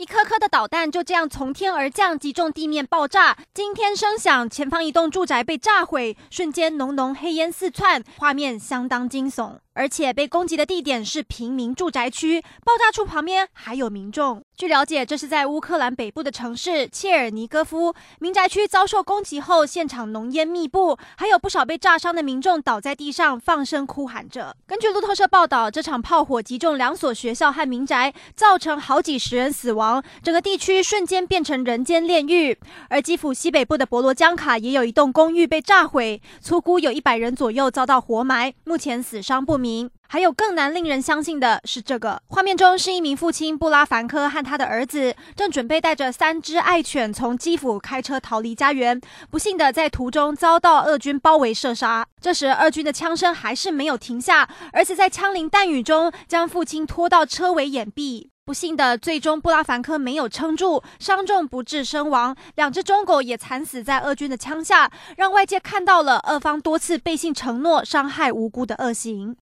一颗颗的导弹就这样从天而降，击中地面爆炸，惊天声响，前方一栋住宅被炸毁，瞬间浓浓黑烟四窜，画面相当惊悚。而且被攻击的地点是平民住宅区，爆炸处旁边还有民众。据了解，这是在乌克兰北部的城市切尔尼戈夫，民宅区遭受攻击后，现场浓烟密布，还有不少被炸伤的民众倒在地上，放声哭喊着。根据路透社报道，这场炮火击中两所学校和民宅，造成好几十人死亡，整个地区瞬间变成人间炼狱。而基辅西北部的博罗江卡也有一栋公寓被炸毁，粗估有一百人左右遭到活埋，目前死伤不明。还有更难令人相信的是，这个画面中是一名父亲布拉凡科和他的儿子正准备带着三只爱犬从基辅开车逃离家园，不幸的在途中遭到俄军包围射杀。这时，俄军的枪声还是没有停下，儿子在枪林弹雨中将父亲拖到车尾掩蔽。不幸的，最终布拉凡科没有撑住，伤重不治身亡。两只中狗也惨死在俄军的枪下，让外界看到了俄方多次背信承诺、伤害无辜的恶行。